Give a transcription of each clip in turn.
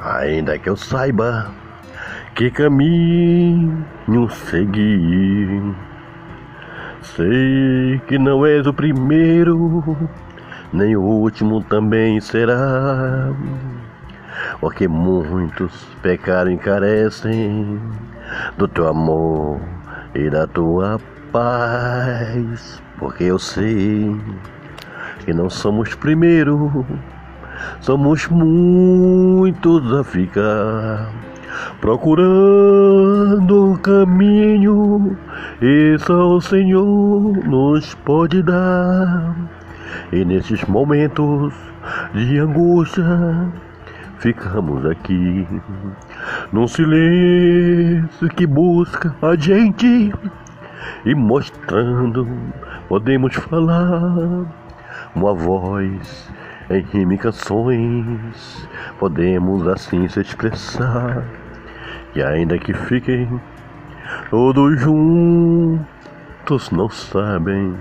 Ainda que eu saiba que caminho seguir, sei que não és o primeiro, nem o último também será. Porque muitos pecaram e carecem do teu amor e da tua paz. Porque eu sei que não somos primeiro, somos muitos a ficar procurando o caminho. E só o Senhor nos pode dar. E nesses momentos de angústia, ficamos aqui. Num silêncio que busca a gente. E mostrando podemos falar. Uma voz em rima canções podemos assim se expressar e ainda que fiquem todos juntos não sabem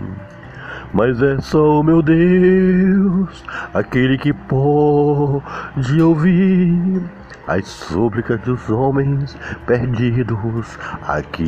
mas é só o meu Deus, aquele que pode ouvir as súplicas dos homens perdidos aqui.